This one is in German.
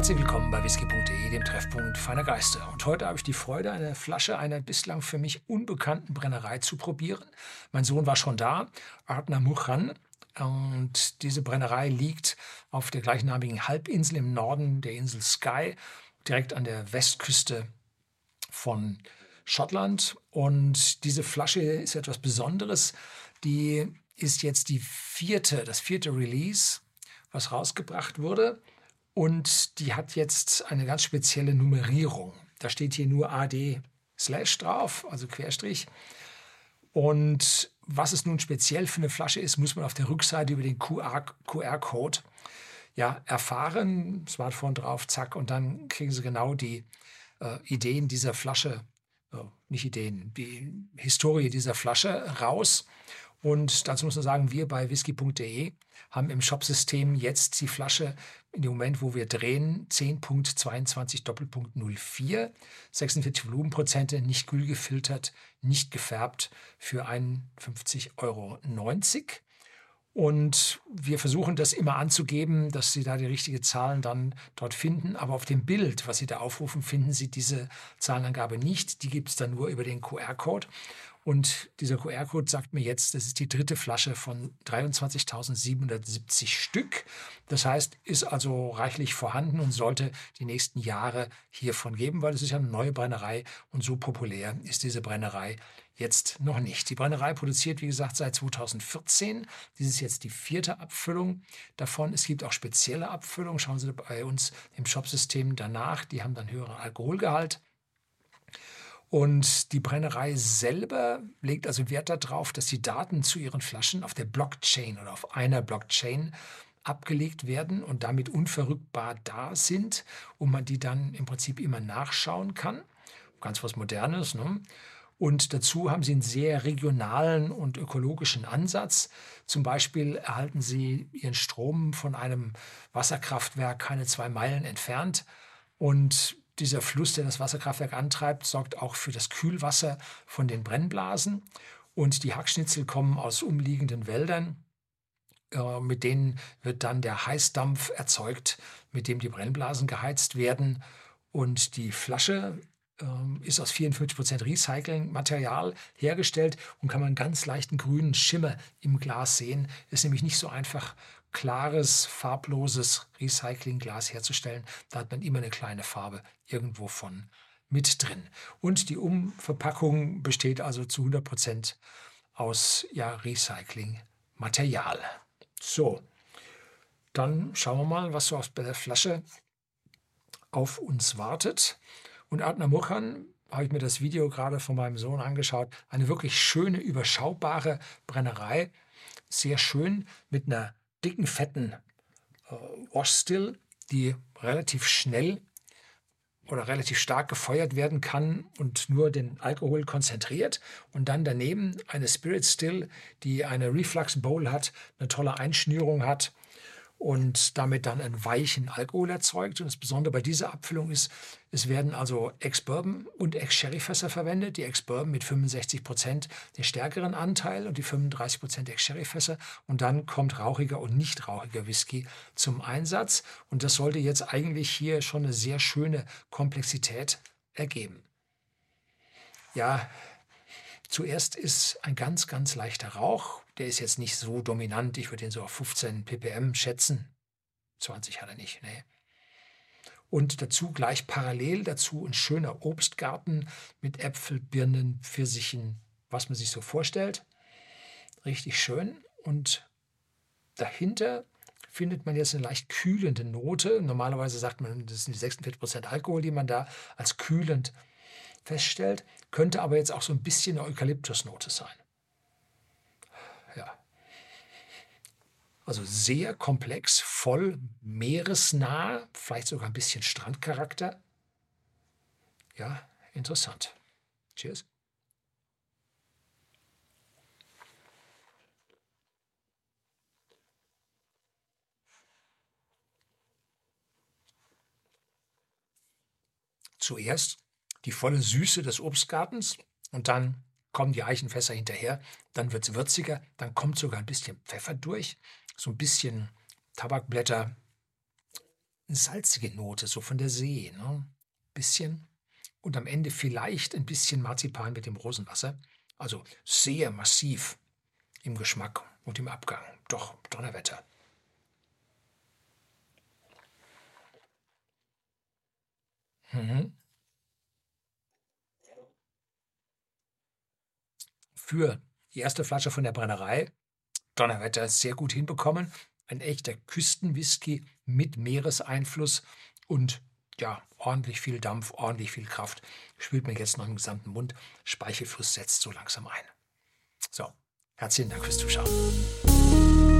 Herzlich willkommen bei whisky.de, dem Treffpunkt feiner Geister. Und heute habe ich die Freude, eine Flasche einer bislang für mich unbekannten Brennerei zu probieren. Mein Sohn war schon da, Artna Muchan. Und diese Brennerei liegt auf der gleichnamigen Halbinsel im Norden der Insel Skye, direkt an der Westküste von Schottland. Und diese Flasche ist etwas Besonderes. Die ist jetzt die vierte, das vierte Release, was rausgebracht wurde. Und die hat jetzt eine ganz spezielle Nummerierung. Da steht hier nur AD Slash drauf, also Querstrich. Und was es nun speziell für eine Flasche ist, muss man auf der Rückseite über den QR-Code ja, erfahren. Smartphone drauf, zack, und dann kriegen Sie genau die äh, Ideen dieser Flasche, äh, nicht Ideen, die Historie dieser Flasche raus. Und dazu muss man sagen, wir bei whisky.de haben im Shopsystem jetzt die Flasche in dem Moment, wo wir drehen, 10.22 Doppelpunkt 04, 46 Volumenprozente, nicht kühl gefiltert, nicht gefärbt für 51,90 Euro. Und wir versuchen das immer anzugeben, dass Sie da die richtigen Zahlen dann dort finden. Aber auf dem Bild, was Sie da aufrufen, finden Sie diese Zahlenangabe nicht. Die gibt es dann nur über den QR-Code. Und dieser QR-Code sagt mir jetzt, das ist die dritte Flasche von 23.770 Stück. Das heißt, ist also reichlich vorhanden und sollte die nächsten Jahre hiervon geben, weil es ist ja eine neue Brennerei und so populär ist diese Brennerei jetzt noch nicht. Die Brennerei produziert, wie gesagt, seit 2014. Dies ist jetzt die vierte Abfüllung davon. Es gibt auch spezielle Abfüllungen. Schauen Sie bei uns im Shopsystem danach. Die haben dann höheren Alkoholgehalt. Und die Brennerei selber legt also Wert darauf, dass die Daten zu ihren Flaschen auf der Blockchain oder auf einer Blockchain abgelegt werden und damit unverrückbar da sind und man die dann im Prinzip immer nachschauen kann. Ganz was Modernes. Ne? Und dazu haben sie einen sehr regionalen und ökologischen Ansatz. Zum Beispiel erhalten sie ihren Strom von einem Wasserkraftwerk keine zwei Meilen entfernt. Und dieser Fluss, der das Wasserkraftwerk antreibt, sorgt auch für das Kühlwasser von den Brennblasen. Und die Hackschnitzel kommen aus umliegenden Wäldern. Äh, mit denen wird dann der Heißdampf erzeugt, mit dem die Brennblasen geheizt werden. Und die Flasche ist aus 54% Recyclingmaterial hergestellt und kann man ganz leichten grünen Schimmer im Glas sehen. Ist nämlich nicht so einfach klares, farbloses Recyclingglas herzustellen. Da hat man immer eine kleine Farbe irgendwo von mit drin. Und die Umverpackung besteht also zu 100% aus ja, Recyclingmaterial. So, dann schauen wir mal, was so aus der Flasche auf uns wartet. Und Adna Murchan habe ich mir das Video gerade von meinem Sohn angeschaut. Eine wirklich schöne, überschaubare Brennerei. Sehr schön mit einer dicken, fetten äh, Washstill, die relativ schnell oder relativ stark gefeuert werden kann und nur den Alkohol konzentriert. Und dann daneben eine Spirit Still, die eine Reflux Bowl hat, eine tolle Einschnürung hat und damit dann einen weichen Alkohol erzeugt. Und das Besondere bei dieser Abfüllung ist, es werden also Ex-Bourbon und Ex-Sherry-Fässer verwendet. Die Ex-Bourbon mit 65 Prozent den stärkeren Anteil und die 35 Prozent Ex-Sherry-Fässer. Und dann kommt rauchiger und nicht rauchiger Whisky zum Einsatz. Und das sollte jetzt eigentlich hier schon eine sehr schöne Komplexität ergeben. Ja, zuerst ist ein ganz, ganz leichter Rauch der ist jetzt nicht so dominant. Ich würde ihn so auf 15 ppm schätzen. 20 hat er nicht, nee. Und dazu gleich parallel dazu ein schöner Obstgarten mit Äpfel, Birnen, Pfirsichen, was man sich so vorstellt. Richtig schön. Und dahinter findet man jetzt eine leicht kühlende Note. Normalerweise sagt man, das sind die 46% Alkohol, die man da als kühlend feststellt. Könnte aber jetzt auch so ein bisschen eine Eukalyptusnote sein. Ja. Also sehr komplex, voll meeresnah, vielleicht sogar ein bisschen Strandcharakter. Ja, interessant. Cheers. Zuerst die volle Süße des Obstgartens und dann kommen die Eichenfässer hinterher, dann wird es würziger, dann kommt sogar ein bisschen Pfeffer durch, so ein bisschen Tabakblätter, eine salzige Note, so von der See. Ne? Bisschen. Und am Ende vielleicht ein bisschen Marzipan mit dem Rosenwasser. Also sehr massiv im Geschmack und im Abgang. Doch, Donnerwetter. Mhm. Für die erste Flasche von der Brennerei, Donnerwetter, sehr gut hinbekommen. Ein echter Küstenwhisky mit Meereseinfluss und ja, ordentlich viel Dampf, ordentlich viel Kraft. Spült mir jetzt noch im gesamten Mund. Speichelfluss setzt so langsam ein. So, herzlichen Dank fürs Zuschauen.